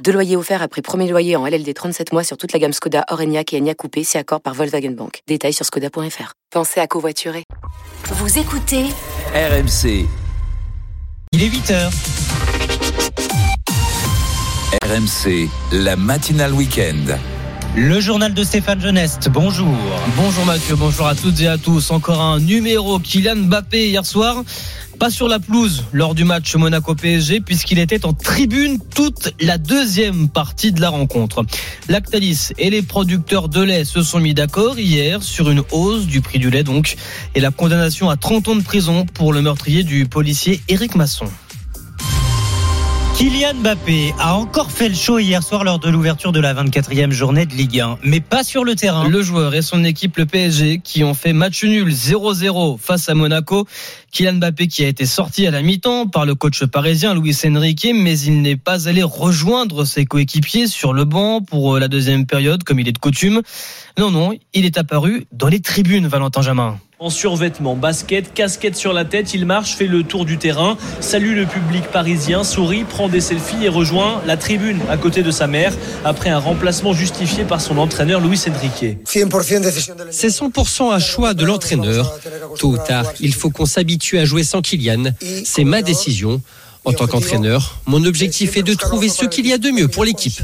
Deux loyers offerts après premier loyer en LLD 37 mois sur toute la gamme Skoda, Orenia et Enya Coupé, si accord par Volkswagen Bank. Détails sur skoda.fr. Pensez à covoiturer. Vous écoutez RMC. Il est 8h. RMC, la matinale week-end. Le journal de Stéphane Geneste, bonjour. Bonjour Mathieu, bonjour à toutes et à tous. Encore un numéro Kylian Mbappé hier soir. Pas sur la pelouse lors du match Monaco-PSG puisqu'il était en tribune toute la deuxième partie de la rencontre. Lactalis et les producteurs de lait se sont mis d'accord hier sur une hausse du prix du lait donc et la condamnation à 30 ans de prison pour le meurtrier du policier Éric Masson. Kylian Mbappé a encore fait le show hier soir lors de l'ouverture de la 24e journée de Ligue 1, mais pas sur le terrain. Le joueur et son équipe, le PSG, qui ont fait match nul 0-0 face à Monaco. Kylian Mbappé qui a été sorti à la mi-temps par le coach parisien Luis Enrique, mais il n'est pas allé rejoindre ses coéquipiers sur le banc pour la deuxième période, comme il est de coutume. Non, non, il est apparu dans les tribunes, Valentin Jamin. En survêtement, basket, casquette sur la tête, il marche, fait le tour du terrain, salue le public parisien, sourit, prend des selfies et rejoint la tribune à côté de sa mère après un remplacement justifié par son entraîneur Luis Enrique. C'est 100% à choix de l'entraîneur. Tôt ou tard, il faut qu'on s'habitue à jouer sans Kylian. C'est ma décision. En tant qu'entraîneur, mon objectif est de trouver ce qu'il y a de mieux pour l'équipe.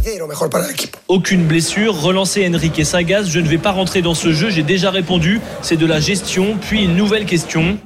Aucune blessure, relancer Enrique Sagas, je ne vais pas rentrer dans ce jeu, j'ai déjà répondu, c'est de la gestion, puis une nouvelle question.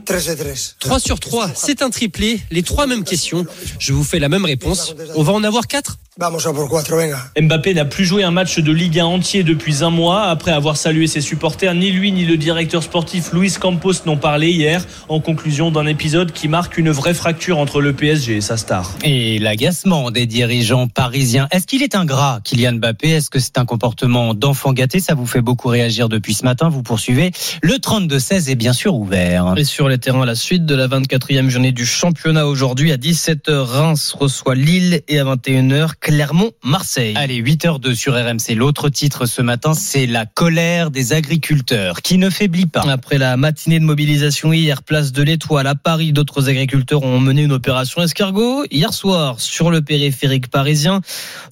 3 sur 3, c'est un triplé, les trois mêmes questions. Je vous fais la même réponse. On va en avoir 4 Mbappé n'a plus joué un match de Ligue 1 entier depuis un mois. Après avoir salué ses supporters, ni lui ni le directeur sportif Luis Campos n'ont parlé hier, en conclusion d'un épisode qui marque une vraie fracture entre le PSG et sa star. Et l'agacement des dirigeants parisiens. Est-ce qu'il est ingrat, Kylian Mbappé? Est-ce que c'est un comportement d'enfant gâté? Ça vous fait beaucoup réagir depuis ce matin. Vous poursuivez. Le 32-16 est bien sûr ouvert. Et sur les terrains, la suite de la 24e journée du championnat aujourd'hui à 17h, Reims reçoit Lille et à 21h, Clermont-Marseille. Allez, 8h02 sur RMC. L'autre titre ce matin, c'est la colère des agriculteurs qui ne faiblit pas. Après la matinée de mobilisation hier, place de l'Étoile à Paris, d'autres agriculteurs ont mené une opération escargot. Hier soir, sur le périphérique parisien,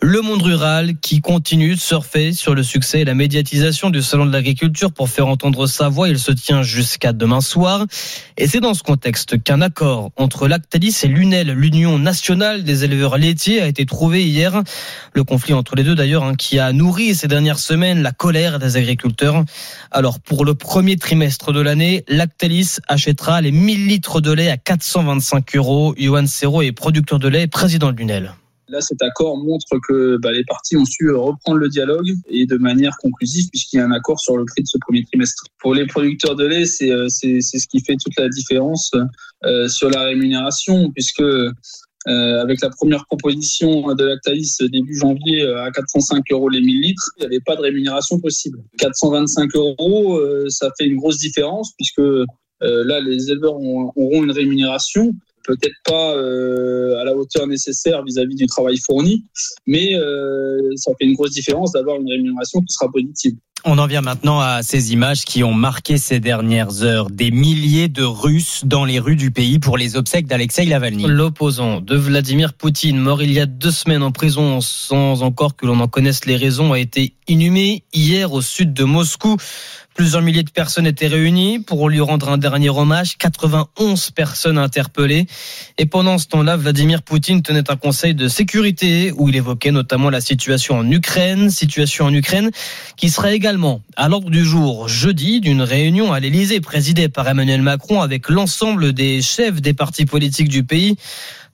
le monde rural qui continue de surfer sur le succès et la médiatisation du salon de l'agriculture pour faire entendre sa voix. Il se tient jusqu'à demain soir. Et c'est dans ce contexte qu'un accord entre Lactalis et l'UNEL, l'Union nationale des éleveurs laitiers, a été trouvé hier le conflit entre les deux d'ailleurs hein, qui a nourri ces dernières semaines la colère des agriculteurs. Alors pour le premier trimestre de l'année, Lactalis achètera les 1000 litres de lait à 425 euros. Johan Serrault est producteur de lait et président de l'UNEL. Là, cet accord montre que bah, les parties ont su reprendre le dialogue et de manière conclusive, puisqu'il y a un accord sur le prix de ce premier trimestre. Pour les producteurs de lait, c'est ce qui fait toute la différence euh, sur la rémunération, puisque euh, avec la première proposition de Lactalis début janvier euh, à 405 euros les 1000 litres, il n'y avait pas de rémunération possible. 425 euros, euh, ça fait une grosse différence puisque là, les éleveurs auront une rémunération peut-être pas à la hauteur nécessaire vis-à-vis du travail fourni, mais ça fait une grosse différence d'avoir une rémunération qui sera positive. On en vient maintenant à ces images qui ont marqué ces dernières heures. Des milliers de Russes dans les rues du pays pour les obsèques d'Alexei Lavalny. L'opposant de Vladimir Poutine, mort il y a deux semaines en prison sans encore que l'on en connaisse les raisons, a été inhumé hier au sud de Moscou. Plusieurs milliers de personnes étaient réunies pour lui rendre un dernier hommage. 91 personnes interpellées. Et pendant ce temps-là, Vladimir Poutine tenait un conseil de sécurité où il évoquait notamment la situation en Ukraine, situation en Ukraine qui sera également à l'ordre du jour jeudi d'une réunion à l'Élysée présidée par Emmanuel Macron avec l'ensemble des chefs des partis politiques du pays.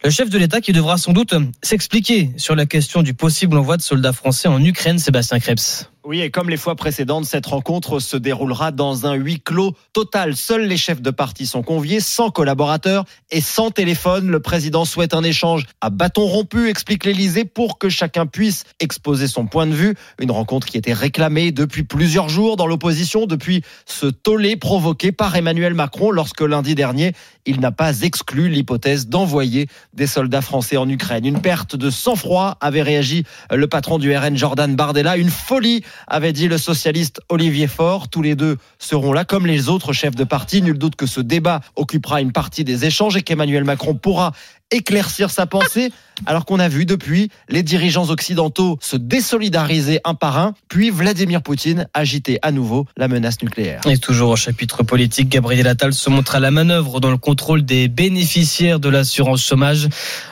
Le chef de l'État qui devra sans doute s'expliquer sur la question du possible envoi de soldats français en Ukraine, Sébastien Krebs. Oui, et comme les fois précédentes, cette rencontre se déroulera dans un huis clos total. Seuls les chefs de parti sont conviés, sans collaborateurs et sans téléphone. Le président souhaite un échange à bâton rompu, explique l'Élysée, pour que chacun puisse exposer son point de vue. Une rencontre qui était réclamée depuis plusieurs jours dans l'opposition, depuis ce tollé provoqué par Emmanuel Macron lorsque lundi dernier, il n'a pas exclu l'hypothèse d'envoyer des soldats français en Ukraine. Une perte de sang-froid avait réagi le patron du RN Jordan Bardella. Une folie avait dit le socialiste Olivier Faure. Tous les deux seront là comme les autres chefs de parti. Nul doute que ce débat occupera une partie des échanges et qu'Emmanuel Macron pourra éclaircir sa pensée, alors qu'on a vu depuis les dirigeants occidentaux se désolidariser un par un, puis Vladimir Poutine agiter à nouveau la menace nucléaire. Et toujours au chapitre politique, Gabriel Attal se montre à la manœuvre dans le contrôle des bénéficiaires de l'assurance chômage.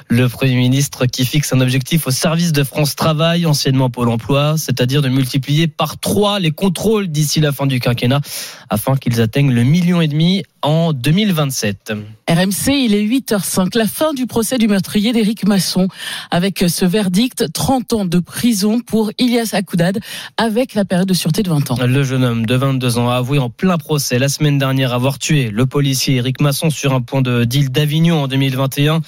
Le Premier ministre qui fixe un objectif au service de France Travail, anciennement Pôle emploi, c'est-à-dire de multiplier par trois les contrôles d'ici la fin du quinquennat, afin qu'ils atteignent le million et demi en 2027. RMC, il est 8h05, la fin du procès du meurtrier d'Éric Masson, avec ce verdict, 30 ans de prison pour Ilias Akoudad, avec la période de sûreté de 20 ans. Le jeune homme de 22 ans a avoué en plein procès la semaine dernière avoir tué le policier Éric Masson sur un point de deal d'Avignon en 2021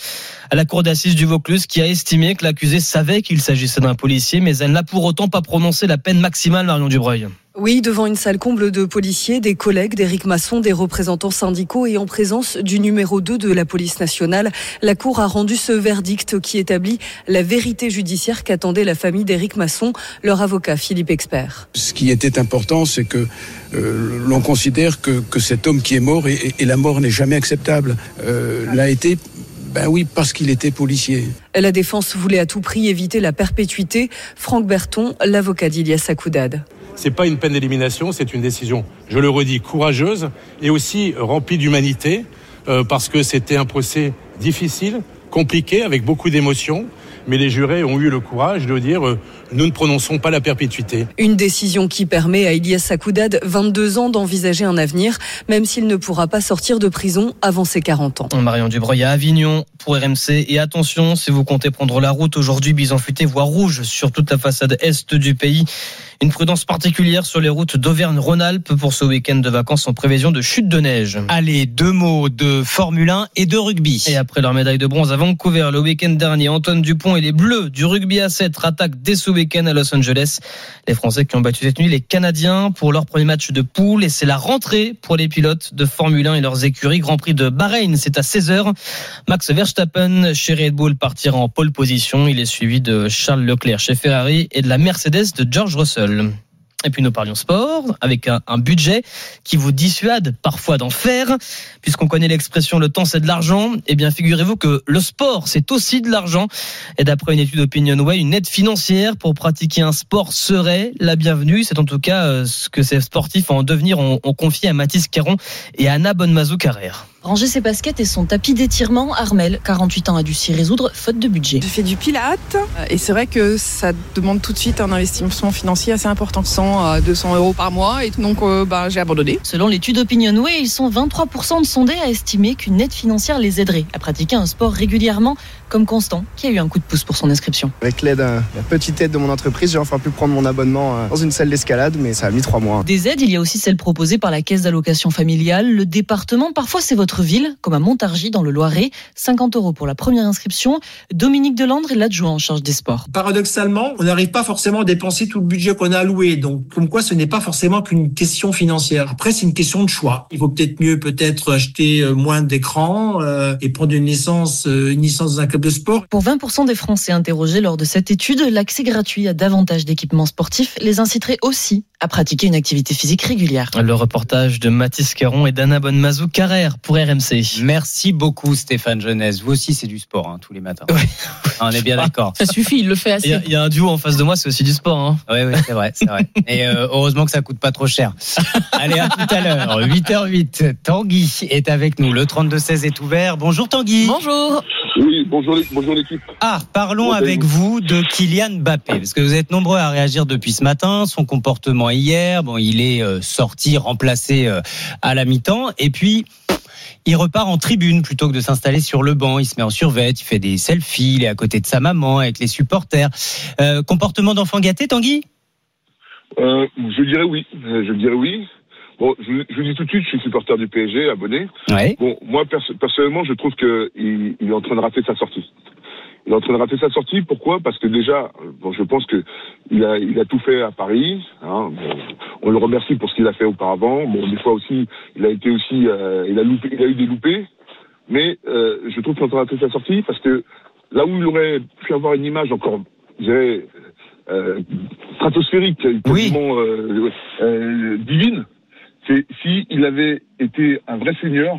à la cour d'assises du Vaucluse qui a estimé que l'accusé savait qu'il s'agissait d'un policier, mais elle n'a pour autant pas prononcé la peine maximale, Marion Dubreuil. Oui, devant une salle comble de policiers, des collègues d'Éric Masson, des représentants syndicaux et en présence du numéro 2 de la police nationale, la Cour a rendu ce verdict qui établit la vérité judiciaire qu'attendait la famille d'Éric Masson, leur avocat Philippe Expert. Ce qui était important, c'est que euh, l'on considère que, que, cet homme qui est mort, et, et la mort n'est jamais acceptable, euh, l'a été ben oui, parce qu'il était policier. La défense voulait à tout prix éviter la perpétuité. Franck Berton, l'avocat d'Ilias Akoudad. C'est pas une peine d'élimination, c'est une décision, je le redis, courageuse et aussi remplie d'humanité, euh, parce que c'était un procès difficile, compliqué, avec beaucoup d'émotions mais les jurés ont eu le courage de dire euh, nous ne prononçons pas la perpétuité. Une décision qui permet à Ilias Sakoudad, 22 ans, d'envisager un avenir, même s'il ne pourra pas sortir de prison avant ses 40 ans. Marion Dubreuil à Avignon pour RMC. Et attention, si vous comptez prendre la route aujourd'hui, bison futé, voie rouge sur toute la façade est du pays. Une prudence particulière sur les routes d'Auvergne-Rhône-Alpes pour ce week-end de vacances en prévision de chute de neige. Allez, deux mots de Formule 1 et de rugby. Et après leur médaille de bronze à Vancouver le week-end dernier, Antoine Dupont et les Bleus du rugby à 7 attaquent dès ce week-end à Los Angeles. Les Français qui ont battu cette nuit les Canadiens pour leur premier match de poule et c'est la rentrée pour les pilotes de Formule 1 et leurs écuries. Grand Prix de Bahreïn, c'est à 16h. Max Verstappen chez Red Bull partira en pole position. Il est suivi de Charles Leclerc chez Ferrari et de la Mercedes de George Russell. Et puis nous parlions sport avec un, budget qui vous dissuade parfois d'en faire, puisqu'on connaît l'expression le temps c'est de l'argent. Eh bien, figurez-vous que le sport c'est aussi de l'argent. Et d'après une étude OpinionWay, une aide financière pour pratiquer un sport serait la bienvenue. C'est en tout cas euh, ce que ces sportifs en devenir ont, confié à Mathis Caron et à Anna Bonnemazou Carrère. Ranger ses baskets et son tapis d'étirement, Armel, 48 ans, a dû s'y résoudre faute de budget. J'ai fait du pilate et c'est vrai que ça demande tout de suite un investissement financier assez important, 100 à 200 euros par mois et donc euh, bah, j'ai abandonné. Selon l'étude OpinionWay, ils sont 23% de sondés à estimer qu'une aide financière les aiderait à pratiquer un sport régulièrement, comme Constant, qui a eu un coup de pouce pour son inscription. Avec l'aide, la petite aide de mon entreprise, j'ai enfin pu prendre mon abonnement dans une salle d'escalade, mais ça a mis trois mois. Des aides, il y a aussi celles proposées par la caisse d'allocation familiale, le département, parfois c'est votre ville, comme à Montargis dans le Loiret. 50 euros pour la première inscription. Dominique Delandre est l'adjoint en charge des sports. Paradoxalement, on n'arrive pas forcément à dépenser tout le budget qu'on a alloué. Donc, comme quoi, ce n'est pas forcément qu'une question financière. Après, c'est une question de choix. Il vaut peut-être mieux peut-être acheter moins d'écrans euh, et prendre une licence, euh, une licence dans un club de sport. Pour 20% des Français interrogés lors de cette étude, l'accès gratuit à davantage d'équipements sportifs les inciterait aussi à pratiquer une activité physique régulière. Le reportage de Mathis Caron et d'Anna Bonnemazou Carrère pour RMC. Merci beaucoup Stéphane Jeunesse. Vous aussi c'est du sport hein, tous les matins. Oui. On est bien d'accord. Ça suffit, il le fait assez. Il y, y, a un duo en face de moi, c'est aussi du sport. Hein. Oui, oui, c'est vrai, c'est vrai. Et euh, heureusement que ça coûte pas trop cher. Allez, à tout à l'heure. 8h08. Tanguy est avec nous. Le 32-16 est ouvert. Bonjour Tanguy. Bonjour. Oui, bonjour, bonjour l'équipe. Ah, parlons avec vous de Kylian Mbappé, parce que vous êtes nombreux à réagir depuis ce matin. Son comportement hier, bon, il est euh, sorti, remplacé euh, à la mi-temps, et puis il repart en tribune plutôt que de s'installer sur le banc. Il se met en survêt, il fait des selfies, il est à côté de sa maman avec les supporters. Euh, comportement d'enfant gâté, Tanguy? Euh, je dirais oui. Euh, Je dirais oui. Bon, je, je vous dis tout de suite, je suis supporter du PSG, abonné. Ouais. Bon, moi perso- personnellement, je trouve que il, il est en train de rater sa sortie. Il est en train de rater sa sortie. Pourquoi? Parce que déjà, bon, je pense que il a, il a tout fait à Paris. Hein, bon, on le remercie pour ce qu'il a fait auparavant. Bon, des fois aussi, il a été aussi, euh, il a loupé, il a eu des loupés. Mais euh, je trouve qu'il est en train de rater sa sortie parce que là où il aurait pu avoir une image encore, je dirais, euh, stratosphérique, quasiment euh, euh, divine, c'est si il avait été un vrai seigneur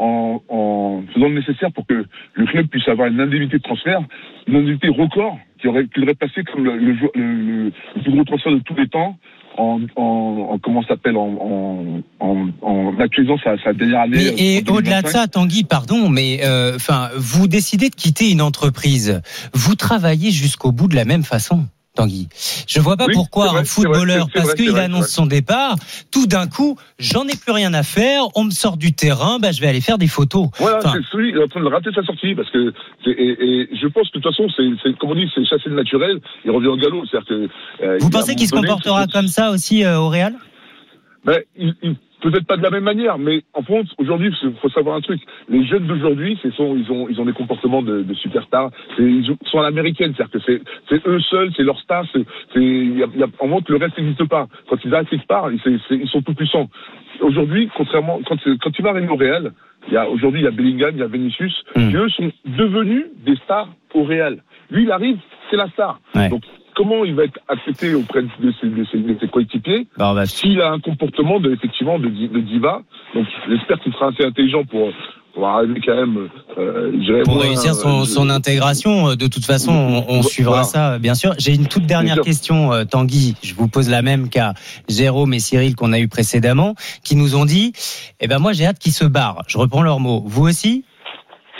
en, en faisant le nécessaire pour que le club puisse avoir une indemnité de transfert, une indemnité record qui aurait, qui aurait passé comme le, le, le- le plus gros transfert de tous les temps en, en, en comment s'appelle en, en, actualisant sa, sa dernière année. Et en au-delà de 2025. ça, Tanguy, pardon, mais euh, enfin, vous décidez de quitter une entreprise, vous travaillez jusqu'au bout de la même façon. Tanguy, je vois pas Oui, pourquoi vrai, un vrai, footballeur, parce qu'il annonce son départ, tout d'un coup, j'en ai plus rien à faire, on me sort du terrain, bah, je vais aller faire des photos. Voilà, Enfin, c'est celui, il est en train de rater sa sortie parce que et, et je pense que de toute façon, c'est, comme on dit, c'est chasser le naturel. Il revient au galop, que. euh, vous pensez qu'il se comportera comme ça aussi euh, au Real? Ben, il, il- peut-être pas de la même manière, mais en France, aujourd'hui, il faut savoir un truc. Les jeunes d'aujourd'hui, ils ont, ils ont des comportements de, de superstars. Ils sont à l'américaine, c'est-à-dire que c'est, c'est eux seuls, c'est leur star. C'est, c'est, il y a, il y a- en montre le reste n'existe pas. Quand ils arrêtent quelque part, ils sont tout puissants. Aujourd'hui, contrairement, quand, quand tu vas au Real, il y a, aujourd'hui, il y a Bellingham, il y a Vinicius, qui eux sont devenus des stars au Real. Lui, il arrive, c'est la star. Donc, comment il va être accepté auprès de ses, de ses, de ses coéquipiers Bah, s'il a un comportement de, effectivement de, di- de diva. Donc j'espère qu'il sera assez intelligent pour, pour arriver quand même. Euh, pour réussir son, euh, son intégration. euh, De toute façon, on, on suivra Voilà. ça, bien sûr. J'ai une toute dernière question, euh, Tanguy. Je vous pose la même qu'à Jérôme et Cyril qu'on a eu précédemment, qui nous ont dit, eh ben moi j'ai hâte qu'ils se barrent. Je reprends leurs mots. Vous aussi?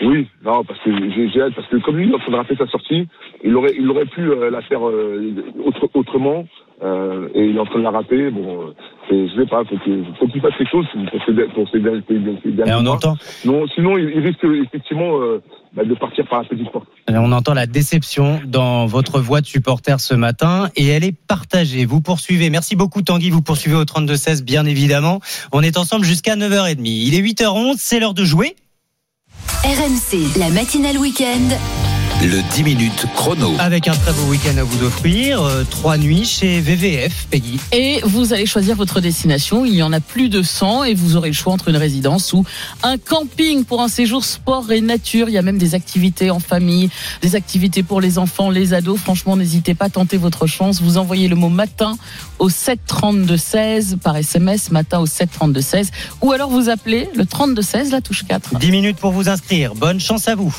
Oui, non, parce que j'ai hâte, parce que comme lui, il est en train de rater sa sortie, il aurait, il aurait pu euh, la faire euh, autre- autrement, euh, et il est en train de la rater. Bon, euh, c'est- je sais pas, faut qu'il faut qu'il fasse quelque chose pour ses, pour ses derniers Et on mois. entend. Non, sinon, il, il risque effectivement euh, bah, de partir par la petite porte. Euh, On entend la déception dans votre voix de supporter ce matin et elle est partagée. Vous poursuivez. Merci beaucoup Tanguy. Vous poursuivez au 32-16 bien évidemment. On est ensemble jusqu'à 9h30. Il est 8h11. C'est l'heure de jouer. RMC, la matinale week-end. Le 10 minutes chrono. Avec un très beau week-end à vous offrir. euh, trois nuits chez VVF, Peggy. Et vous allez choisir votre destination. Il y en a plus de 100 et vous aurez le choix entre une résidence ou un camping pour un séjour sport et nature. Il y a même des activités en famille, des activités pour les enfants, les ados. Franchement, n'hésitez pas à tenter votre chance. Vous envoyez le mot matin au 732 16 par SMS, matin au 732 16 ou alors vous appelez le 32 16, la touche 4. 10 minutes pour vous inscrire. Bonne chance à vous.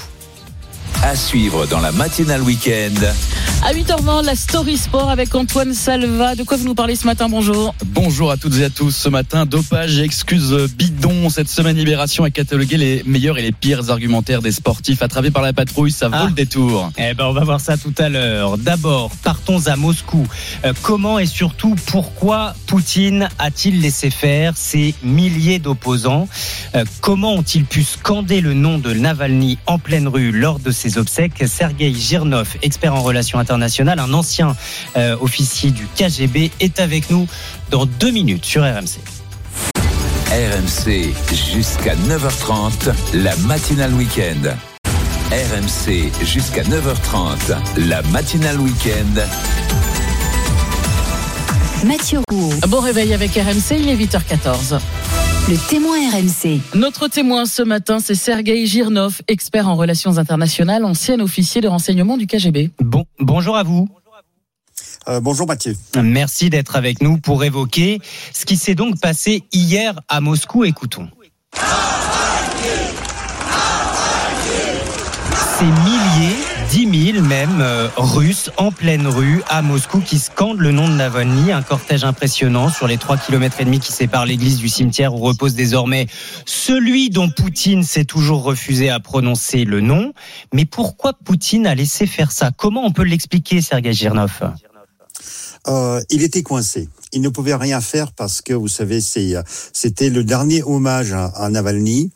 À suivre dans la matinale week-end. À 8h20, la Story Sport avec Antoine Salva. De quoi vous nous parlez ce matin Bonjour. Bonjour à toutes et à tous. Ce matin, dopage et excuses bidons. Cette semaine, Libération a catalogué les meilleurs et les pires argumentaires des sportifs attrapés par la patrouille. Ça vaut Ah. le détour. Eh ben, on va voir ça tout à l'heure. D'abord, partons à Moscou. Euh, comment et surtout pourquoi Poutine a-t-il laissé faire ces milliers d'opposants? Euh, Comment ont-ils pu scander le nom de Navalny en pleine rue lors de ses obsèques Sergei Girnov, expert en relations internationales, un ancien euh, officier du KGB, est avec nous dans deux minutes sur RMC. RMC jusqu'à 9h30, la matinale week-end. RMC jusqu'à 9h30, la matinale week-end. Mathieu Roux. Bon réveil avec RMC, il est 8h14. Le témoin RMC. Notre témoin ce matin, c'est Sergei Girnov, expert en relations internationales, ancien officier de renseignement du KGB. Bon, bonjour à vous. Euh, bonjour Mathieu. Merci d'être avec nous pour évoquer ce qui s'est donc passé hier à Moscou. Écoutons. Ces milliers, dix mille même, euh, Russes en pleine rue à Moscou qui scandent le nom de Navalny. Un cortège impressionnant sur les trois kilomètres et demi qui séparent l'église du cimetière où repose désormais celui dont Poutine s'est toujours refusé à prononcer le nom. Mais pourquoi Poutine a laissé faire ça? Comment on peut l'expliquer, Sergei Girnov Euh, il était coincé. Il ne pouvait rien faire parce que, vous savez, euh, c'était le dernier hommage à, Navalny.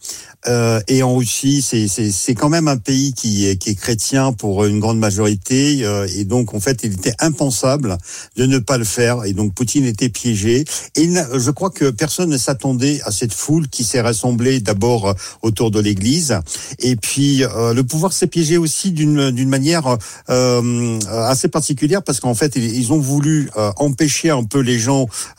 Euh, et en Russie, c'est quand même un pays qui est qui est chrétien pour une grande majorité, euh, et donc en fait, il était impensable de ne pas le faire, et donc Poutine était piégé. Et je crois que personne ne s'attendait à cette foule qui s'est rassemblée d'abord euh, autour de l'Église, et puis euh, le pouvoir s'est piégé aussi d'une manière euh, assez particulière parce qu'en fait, ils, ils ont voulu empêcher un peu les gens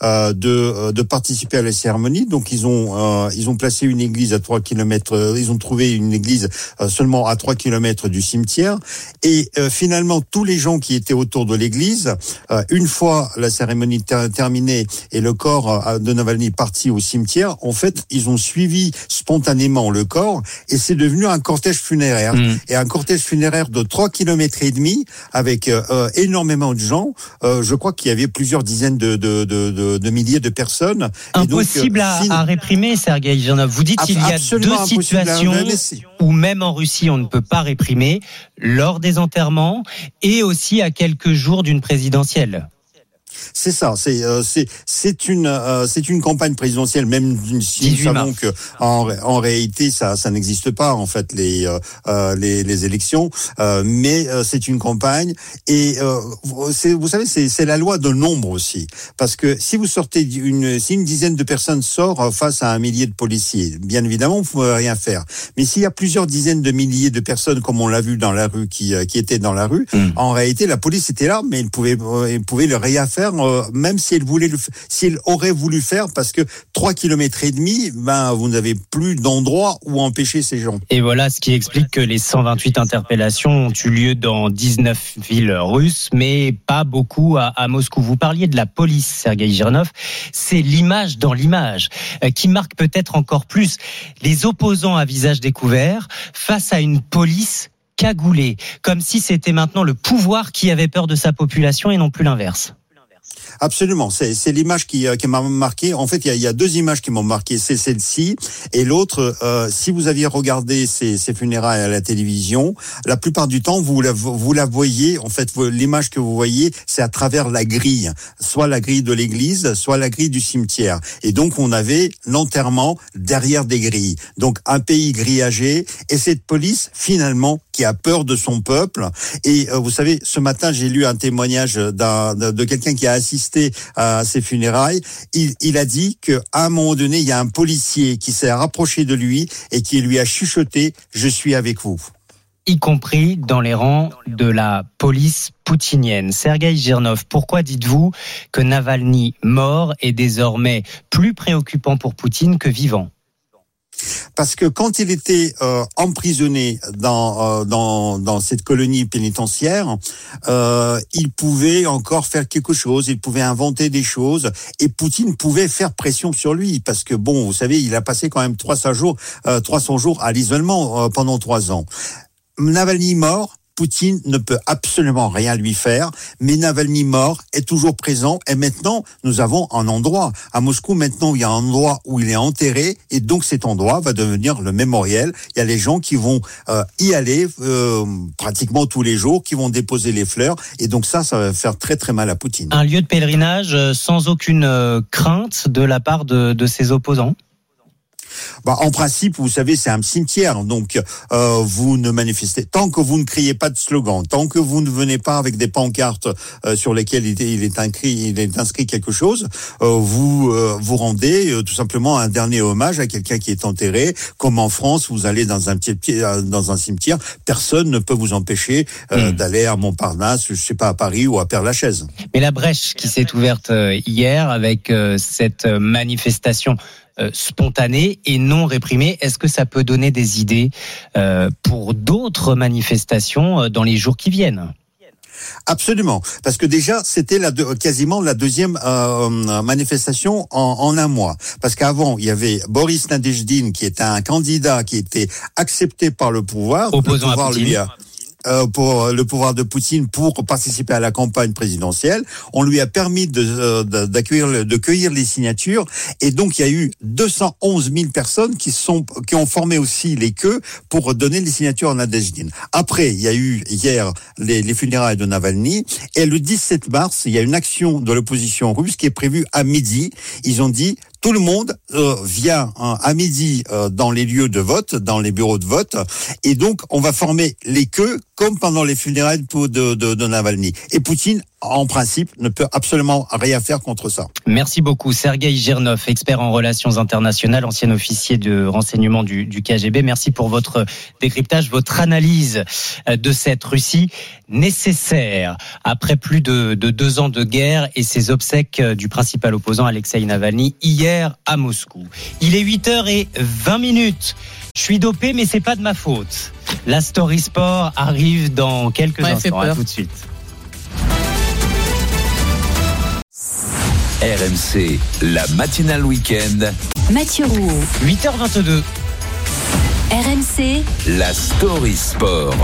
euh, de euh, de participer à la cérémonie. Donc ils ont euh, ils ont placé une église à 3 kilomètres. Ils ont trouvé une église euh, seulement à 3 kilomètres du cimetière. Et euh, finalement, tous les gens qui étaient autour de l'église, euh, une fois la cérémonie ter- terminée et le corps euh, de Navalny parti au cimetière, en fait, ils ont suivi spontanément le corps et c'est devenu un cortège funéraire. Et un cortège funéraire de 3 kilomètres et demi avec euh, euh, énormément de gens. Euh, je crois qu'il y avait plusieurs dizaines de, de, de, de, de milliers de personnes. Et donc, Impossible à, réprimer, Sergei Janov. Vous dites qu'il y a deux situations où même en Russie on ne peut pas réprimer lors des enterrements et aussi à quelques jours d'une présidentielle. C'est ça, c'est euh, c'est c'est une euh, c'est une campagne présidentielle même si nous 18 savons mars. que en, en réalité ça ça n'existe pas en fait les euh, euh, les, les élections. Euh, mais euh, c'est une campagne et euh, vous- savez c'est c'est la loi de nombre aussi. Parce que si vous sortez une si une dizaine de personnes sort face à un millier de policiers bien évidemment vous pouvez rien faire. Mais s'il y a plusieurs dizaines de milliers de personnes comme on l'a vu dans la rue qui qui étaient dans la rue en réalité la police était là mais il pouvait il pouvait le rien faire euh, même si elle voulait le f- si elle aurait voulu faire parce que trois kilomètres et demi ben vous n'avez plus d'endroit où empêcher ces gens Et voilà ce qui explique que les 128 interpellations ont eu lieu dans 19 villes russes, mais pas beaucoup à, Moscou. Vous parliez de la police, Sergei Girnov. C'est l'image dans l'image euh, qui marque peut-être encore plus les opposants à visage découvert face à une police cagoulée, comme si c'était maintenant le pouvoir qui avait peur de sa population et non plus l'inverse. Absolument, c'est l'image qui, euh, qui m'a marqué. En fait, il y a, y a deux images qui m'ont marqué. C'est celle-ci et l'autre. euh, si vous aviez regardé ces, ces funérailles à la télévision, la plupart du temps, vous la, vous la voyez. En fait, l'image que vous voyez, c'est à travers la grille, soit la grille de l'église, soit la grille du cimetière. Et donc, on avait l'enterrement derrière des grilles. Donc, un pays grillagé et cette police, finalement, qui a peur de son peuple. Et euh, vous savez, ce matin, j'ai lu un témoignage d'un- de, de quelqu'un qui a assisté à ces funérailles. Il, il a dit qu'à un moment donné, il y a un policier qui s'est rapproché de lui et qui lui a chuchoté « Je suis avec vous ». y compris dans les rangs de la police poutinienne. Sergei Girnov, pourquoi dites-vous que Navalny mort est désormais plus préoccupant pour Poutine que vivant? Parce que quand il était euh, emprisonné dans, euh, dans, dans cette colonie pénitentiaire, euh, il pouvait encore faire quelque chose, il pouvait inventer des choses, et Poutine pouvait faire pression sur lui, parce que bon, vous savez, il a passé quand même 300 jours, euh, 300 jours à l'isolement euh, pendant trois ans. Navalny mort, Poutine ne peut absolument rien lui faire, mais Navalny mort est toujours présent et maintenant nous avons un endroit. À Moscou maintenant il y a un endroit où il est enterré et donc cet endroit va devenir le mémorial. Il y a les gens qui vont euh, y aller euh, pratiquement tous les jours, qui vont déposer les fleurs et donc ça, ça va faire très très mal à Poutine. Un lieu de pèlerinage euh, sans aucune euh, crainte de la part de, de ses opposants? Bah, en principe, vous savez, c'est un cimetière, donc euh, vous ne manifestez tant que vous ne criez pas de slogan, tant que vous ne venez pas avec des pancartes euh, sur lesquelles il est, il est inscrit, il est inscrit quelque chose, euh, vous euh, vous rendez euh, tout simplement un dernier hommage à quelqu'un qui est enterré. Comme en France, vous allez dans un petit euh, dans un cimetière, personne ne peut vous empêcher euh, d'aller à Montparnasse, je sais pas à Paris ou à Père-Lachaise. Mais la brèche qui s'est ouverte hier avec euh, cette manifestation euh, spontanée et non réprimée, est-ce que ça peut donner des idées euh, pour d'autres manifestations euh, dans les jours qui viennent? Absolument, parce que déjà c'était la deux- quasiment la deuxième euh, manifestation en, en un mois. Parce qu'avant il y avait Boris Nadejdin qui était un candidat qui était accepté par le pouvoir, Opposant le à pouvoir Poutine. lui a euh, pour le pouvoir de Poutine pour participer à la campagne présidentielle. On lui a permis de, euh, d'accueillir, de cueillir les signatures. Et donc, il y a eu 211 000 personnes qui sont, qui ont formé aussi les queues pour donner les signatures à Nadezhdin. Après, il y a eu hier les, les funérailles de Navalny. Et le 17 mars, il y a une action de l'opposition russe qui est prévue à midi. Ils ont dit, tout le monde euh, vient hein, à midi euh, dans les lieux de vote, dans les bureaux de vote, et donc on va former les queues comme pendant les funérailles de, de, de Navalny. Et Poutine en principe, ne peut absolument rien faire contre ça. Merci beaucoup. Sergei Girnov, expert en relations internationales, ancien officier de renseignement du, du, KGB. Merci pour votre décryptage, votre analyse euh, de cette Russie nécessaire après plus de, de deux ans de guerre et ses obsèques euh, du principal opposant Alexei Navalny hier à Moscou. Il est 8h20 minutes. Je suis dopé, mais c'est pas de ma faute. La Story Sport arrive dans quelques instants. À tout de suite. RMC, la matinale week-end. Mathieu Roux. 8h22. RMC. La Story Sport.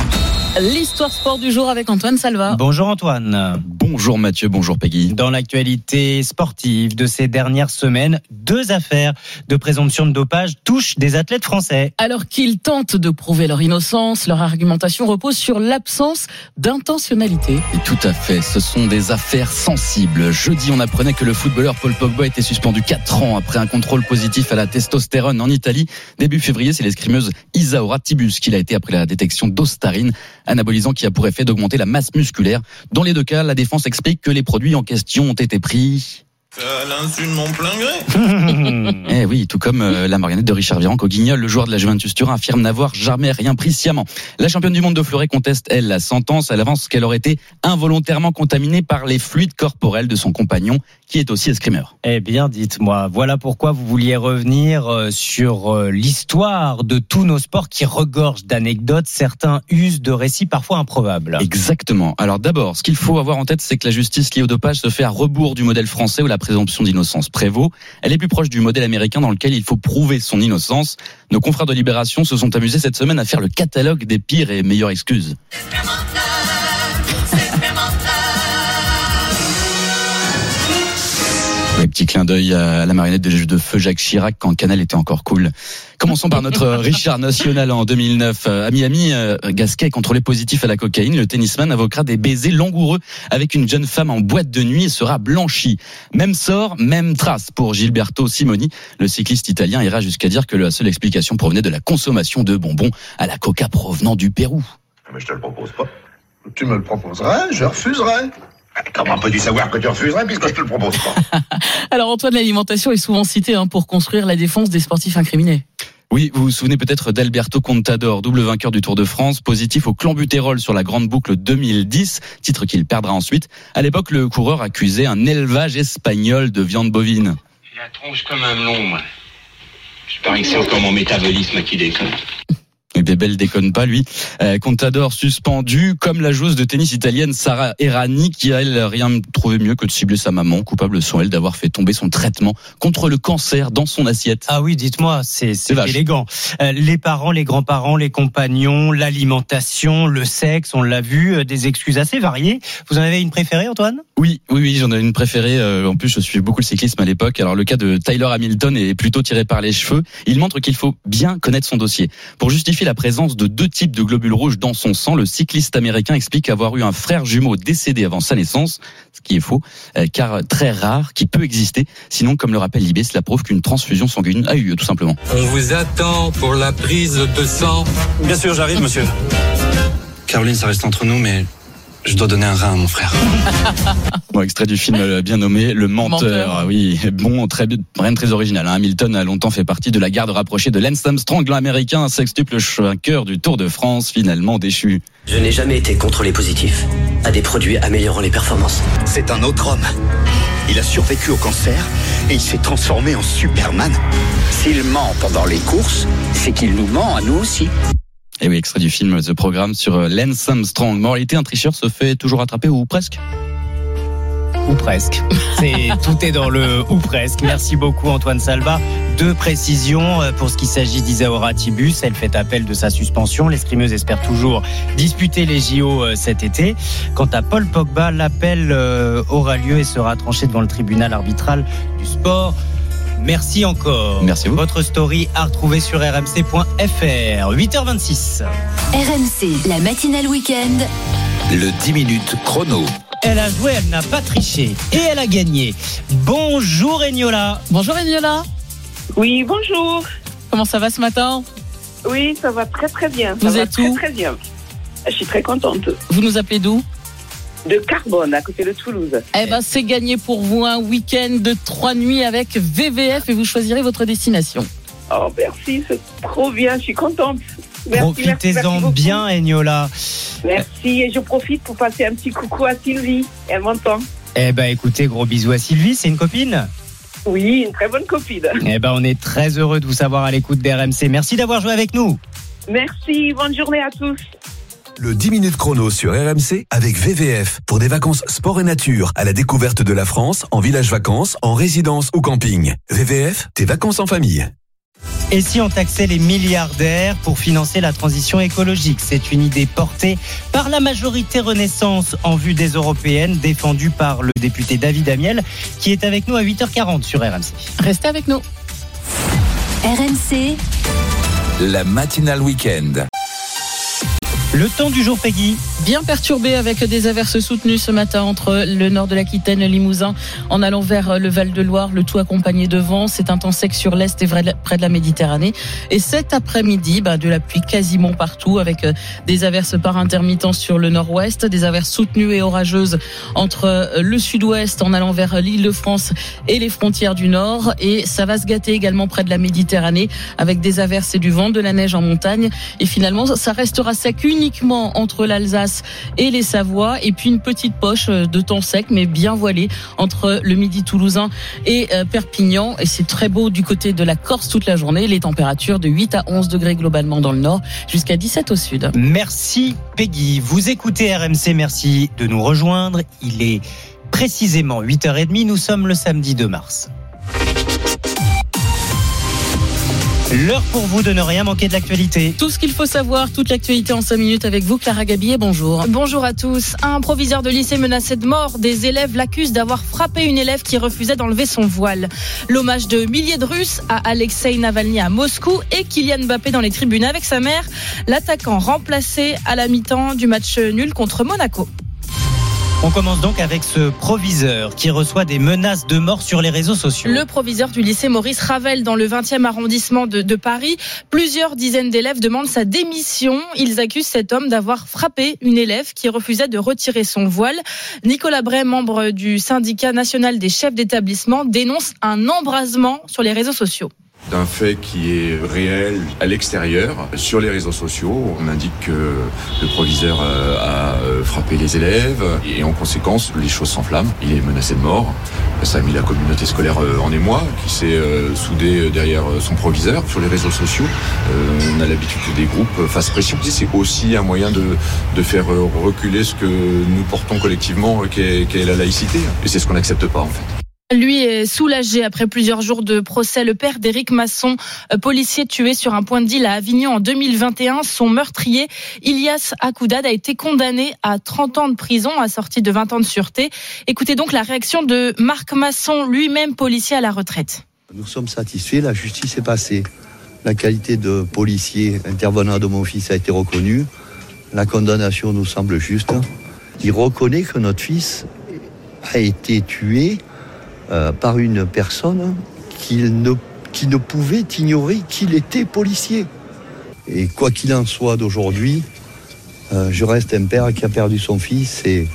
L'histoire sport du jour avec Antoine Salva. Bonjour Antoine. Bonjour Mathieu, bonjour Peggy. Dans l'actualité sportive de ces dernières semaines, deux affaires de présomption de dopage touchent des athlètes français. Alors qu'ils tentent de prouver leur innocence, leur argumentation repose sur l'absence d'intentionnalité. tout à fait, ce sont des affaires sensibles. Jeudi, on apprenait que le footballeur Paul Pogba était suspendu 4 ans après un contrôle positif à la testostérone en Italie. Début février, c'est l'escrimeuse Tibus qu'il a été après la détection d'ostarine anabolisant qui a pour effet d'augmenter la masse musculaire. Dans les deux cas, la défense explique que les produits en question ont été pris à l'insu de mon plein gré. eh oui, tout comme euh, la marionnette de Richard Virenque au Guignol, le joueur de la Juventus Turin affirme n'avoir jamais rien pris sciemment. La championne du monde de fleuret conteste, elle, la sentence. Elle avance qu'elle aurait été involontairement contaminée par les fluides corporels de son compagnon, qui est aussi escrimeur. Eh bien, dites-moi, voilà pourquoi vous vouliez revenir euh, sur euh, l'histoire de tous nos sports qui regorgent d'anecdotes. Certains usent de récits parfois improbables. Exactement. Alors d'abord, ce qu'il faut avoir en tête, c'est que la justice liée au dopage se fait à rebours du modèle français où la présomption d'innocence prévaut. Elle est plus proche du modèle américain dans lequel il faut prouver son innocence. Nos confrères de Libération se sont amusés cette semaine à faire le catalogue des pires et meilleures excuses. Petit clin d'œil à la marionnette de de feu Jacques Chirac quand Canal était encore cool. Commençons par notre Richard National en 2009. À Miami, euh, Gasquet contrôlé positif à la cocaïne. Le tennisman invoquera des baisers langoureux avec une jeune femme en boîte de nuit et sera blanchi. Même sort, même trace pour Gilberto Simoni. Le cycliste italien ira jusqu'à dire que la seule explication provenait de la consommation de bonbons à la coca provenant du Pérou. Mais je te le propose pas. Tu me le proposerais, je refuserais. Comment peux-tu savoir que tu refuserais puisque je te le propose pas Alors Antoine, l'alimentation est souvent citée hein, pour construire la défense des sportifs incriminés. Oui, vous vous souvenez peut-être d'Alberto Contador, double vainqueur du Tour de France, positif au clenbuterol sur la grande boucle 2010, titre qu'il perdra ensuite. À l'époque, le coureur accusait un élevage espagnol de viande bovine. Il la tronche comme un melon, moi. Je parie que c'est encore mon métabolisme qui déconne. Et Bébel déconne pas, lui. Euh, Contador suspendu, comme la joueuse de tennis italienne Sarah Errani, qui a, elle, rien trouvé mieux que de cibler sa maman. Coupable sont elle d'avoir fait tomber son traitement contre le cancer dans son assiette. Ah oui, dites-moi, c'est élégant. Euh, les parents, les grands-parents, les compagnons, l'alimentation, le sexe, on l'a vu, euh, des excuses assez variées. Vous en avez une préférée, Antoine? Oui, oui, oui, j'en ai une préférée. Euh, en plus, je suis beaucoup le cyclisme à l'époque. Alors, le cas de Tyler Hamilton est plutôt tiré par les cheveux. Il montre qu'il faut bien connaître son dossier. Pour justifier la présence de deux types de globules rouges dans son sang. Le cycliste américain explique avoir eu un frère jumeau décédé avant sa naissance, ce qui est faux, euh, car très rare, qui peut exister. Sinon, comme le rappelle l'IB, cela prouve qu'une transfusion sanguine a eu lieu, tout simplement. On vous attend pour la prise de sang. Bien sûr, j'arrive, monsieur. Caroline, ça reste entre nous, mais je dois donner un rein à mon frère. Bon, extrait du film euh, bien nommé Le Menteur. Ah oui, bon, très rien de très original. Hein. Hamilton a longtemps fait partie de la garde rapprochée de Lance Armstrong, l'américain sextuple vainqueur du Tour de France, finalement déchu. Je n'ai jamais été contrôlé positif à des produits améliorant les performances. C'est un autre homme. Il a survécu au cancer et il s'est transformé en Superman. S'il ment pendant les courses, c'est qu'il nous ment à nous aussi. Et oui, extrait du film The Programme sur euh, Lance Armstrong. Moralité, un tricheur se fait toujours attraper ou presque ou presque. C'est tout est dans le ou presque. Merci beaucoup Antoine Salva. Deux précisions euh, pour ce qui s'agit d'Isaora Tibus. Elle fait appel de sa suspension. L'escrimeuse espère toujours disputer les JO euh, cet été. Quant à Paul Pogba, l'appel aura lieu et sera tranché devant le tribunal arbitral du sport. Merci encore. Merci vous. Votre story à retrouver sur rmc.fr. 8h26. RMC, la matinale week-end. Le 10 minutes chrono. Elle a joué, elle n'a pas triché et elle a gagné. Bonjour Eniola. Bonjour Eniola. Oui, bonjour. Comment ça va ce matin? Oui, ça va très très bien. Ça Vous va êtes très où? très bien. Je suis très contente. Vous nous appelez d'où? De Carbone, à côté de Toulouse. Eh ben, c'est gagné pour vous un week-end de trois nuits avec VVF et vous choisirez votre destination. Oh, merci, c'est trop bien, je suis contente. Profitez-en bien Eniola. Merci, et je profite pour passer un petit coucou à Sylvie. Elle m'entend. Eh ben écoutez, gros bisous à Sylvie, c'est une copine? Oui, une très bonne copine. Eh ben on est très heureux de vous savoir à l'écoute d'RMC. Merci d'avoir joué avec nous. Merci, bonne journée à tous. Le 10 minutes chrono sur RMC avec VVF pour des vacances sport et nature à la découverte de la France en village vacances, en résidence ou camping. VVF, tes vacances en famille. Et si on taxait les milliardaires pour financer la transition écologique? C'est une idée portée par la majorité Renaissance en vue des européennes, défendue par le député David Amiel, qui est avec nous à 8h40 sur RMC. Restez avec nous. RMC, La matinale week-end. Le temps du jour, Peggy. Bien perturbé avec des averses soutenues ce matin entre le nord de l'Aquitaine, le Limousin, en allant vers le Val-de-Loire, le tout accompagné de vent. C'est un temps sec sur l'est et près de la Méditerranée. Et cet après-midi, bah, de la pluie quasiment partout avec euh, des averses par intermittence sur le nord-ouest, des averses soutenues et orageuses entre euh, le sud-ouest en allant vers l'île de France et les frontières du nord. Et ça va se gâter également près de la Méditerranée avec des averses et du vent, de la neige en montagne. Et finalement, ça restera sec uniquement entre l'Alsace et les Savoies. Et puis une petite poche euh, de temps sec, mais bien voilée entre le midi toulousain et euh, Perpignan. Et c'est très beau du côté de la Corse toute la journée. Les températures de 8 à 11 degrés globalement dans le nord, jusqu'à 17 au sud. Merci Peggy. Vous écoutez RMC, merci de nous rejoindre. Il est précisément 8h30, nous sommes le samedi 2 mars. L'heure pour vous de ne rien manquer de l'actualité. Tout ce qu'il faut savoir, toute l'actualité en 5 minutes avec vous, Clara Gabillet, bonjour. Bonjour à tous. Un proviseur de lycée menacé de mort. Des élèves l'accusent d'avoir frappé une élève qui refusait d'enlever son voile. L'hommage de milliers de Russes à Alexei Navalny à Moscou et Kylian Mbappé dans les tribunes avec sa mère. L'attaquant remplacé à la mi-temps du match nul contre Monaco. On commence donc avec ce proviseur qui reçoit des menaces de mort sur les réseaux sociaux. Le proviseur du lycée Maurice Ravel dans le 20e arrondissement de, Paris. Plusieurs dizaines d'élèves demandent sa démission. Ils accusent cet homme d'avoir frappé une élève qui refusait de retirer son voile. Nicolas Bray, membre du syndicat national des chefs d'établissement, dénonce un embrasement sur les réseaux sociaux d'un fait qui est réel à l'extérieur. Sur les réseaux sociaux, on indique que le proviseur euh, a frappé les élèves et en conséquence, les choses s'enflamment. Il est menacé de mort. Ça a mis la communauté scolaire euh, en émoi, qui s'est euh, soudée derrière son proviseur. Sur les réseaux sociaux, on a l'habitude que des groupes fassent pression. C'est aussi un moyen de, faire reculer ce que nous portons collectivement, qui est, qui est la laïcité. Et c'est ce qu'on n'accepte pas, en fait. Lui est soulagé après plusieurs jours de procès. Le père d'Éric Masson, euh, policier tué sur un point de deal à Avignon en 2021, son meurtrier, Ilias Akoudad, a été condamné à 30 ans de prison, assorti de 20 ans de sûreté. Écoutez donc la réaction de Marc Masson, lui-même policier à la retraite. Nous sommes satisfaits, la justice est passée. La qualité de policier intervenant de mon fils a été reconnue. La condamnation nous semble juste. Il reconnaît que notre fils a été tué euh, par une personne qu'il ne, qui ne pouvait ignorer qu'il était policier. Et quoi qu'il en soit d'aujourd'hui, euh, je reste un père qui a perdu son fils et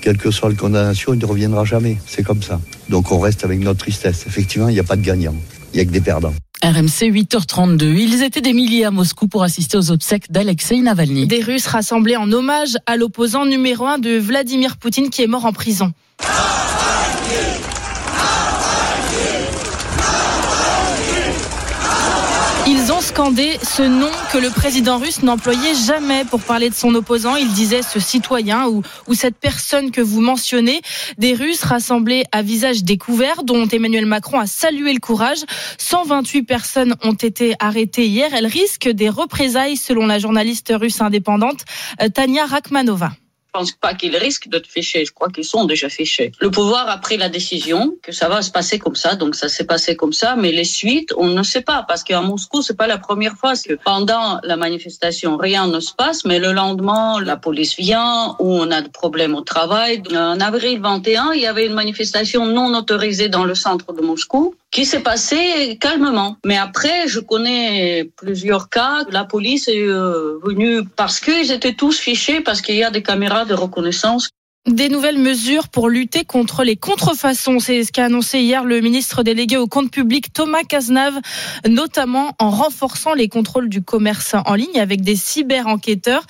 quelle que soit la condamnation, il ne reviendra jamais. C'est comme ça. Donc on reste avec notre tristesse. Effectivement, il n'y a pas de gagnant. Il n'y a que des perdants. RMC 8h32. Ils étaient des milliers à Moscou pour assister aux obsèques d'Alexei Navalny. Des Russes rassemblés en hommage à l'opposant numéro un de Vladimir Poutine qui est mort en prison. Ils ont scandé ce nom que le président russe n'employait jamais pour parler de son opposant. Il disait ce citoyen ou, ou cette personne que vous mentionnez. Des Russes rassemblés à visage découvert, dont Emmanuel Macron a salué le courage. 128 personnes ont été arrêtées hier. Elles risquent des représailles selon la journaliste russe indépendante euh, Tania Rakhmanova. Pense pas qu'ils risquent d'être fichés. Je crois qu'ils sont déjà fichés. Le pouvoir a pris la décision que ça va se passer comme ça, donc ça s'est passé comme ça. Mais les suites, on ne sait pas parce qu'à Moscou, c'est pas la première fois que pendant la manifestation, rien ne se passe, mais le lendemain, la police vient ou on a des problèmes au travail. En avril 21, il y avait une manifestation non autorisée dans le centre de Moscou qui s'est passé calmement. Mais après, je connais plusieurs cas. La police est euh, venue parce qu'ils étaient tous fichés, parce qu'il y a des caméras de reconnaissance. Des nouvelles mesures pour lutter contre les contrefaçons, c'est ce qu'a annoncé hier le ministre délégué au compte public Thomas Cazenave, notamment en renforçant les contrôles du commerce en ligne avec des cyber-enquêteurs.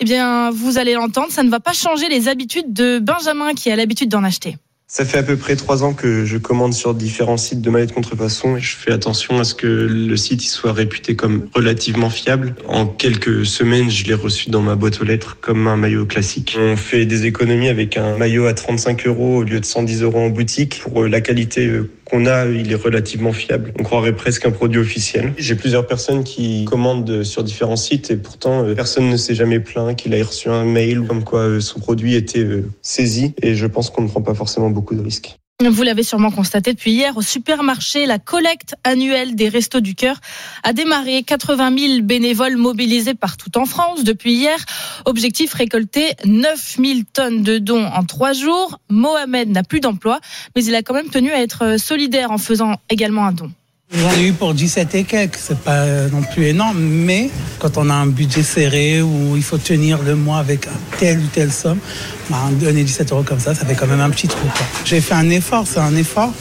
Eh bien, vous allez l'entendre, ça ne va pas changer les habitudes de Benjamin qui a l'habitude d'en acheter. Ça fait à peu près trois ans que je commande sur différents sites de maillots de contrefaçon et je fais attention à ce que le site soit réputé comme relativement fiable. En quelques semaines, je l'ai reçu dans ma boîte aux lettres comme un maillot classique. On fait des économies avec un maillot à 35 euros au lieu de 110 euros en boutique. Pour euh, la qualité euh, qu'on a, il est relativement fiable. On croirait presque un produit officiel. J'ai plusieurs personnes qui commandent sur différents sites et pourtant euh, personne ne s'est jamais plaint qu'il ait reçu un mail comme quoi son produit était saisi et je pense qu'on ne prend pas forcément beaucoup de risques. Vous l'avez sûrement constaté depuis hier au supermarché, la collecte annuelle des Restos du Cœur a démarré. 80 000 bénévoles mobilisés partout en France depuis hier. Objectif récolter 9 000 tonnes de dons en trois jours. Mohamed n'a plus d'emploi, mais il a quand même tenu à être solidaire en faisant également un don. J'en ai eu pour 17 et quelques, c'est pas non plus énorme, mais quand on a un budget serré où il faut tenir le mois avec telle ou telle somme, bah, donner 17 euros comme ça, ça fait quand même un petit trou. J'ai fait un effort, c'est un effort,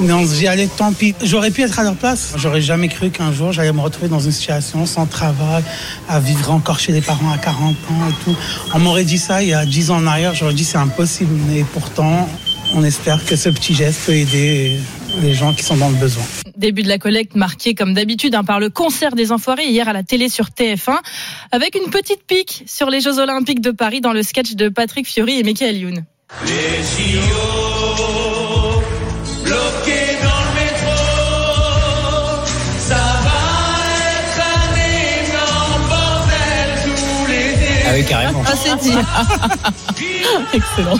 mais on j'y allais tant pis. J'aurais pu être à leur place. J'aurais jamais cru qu'un jour j'allais me retrouver dans une situation sans travail, à vivre encore chez les parents à 40 ans et tout. On m'aurait dit ça il y a 10 ans en arrière, j'aurais dit c'est impossible, mais pourtant on espère que ce petit geste peut aider les gens qui sont dans le besoin. Début de la collecte marqué comme d'habitude hein, par le concert des enfoirés hier à la télé sur TF1 avec une petite pique sur les Jeux Olympiques de Paris dans le sketch de Patrick Fiori et Michael Youn. Les bloqués dans le métro, ça va être un énorme bordel tous les Ah oui, carrément. Ah, c'est dit. Excellent.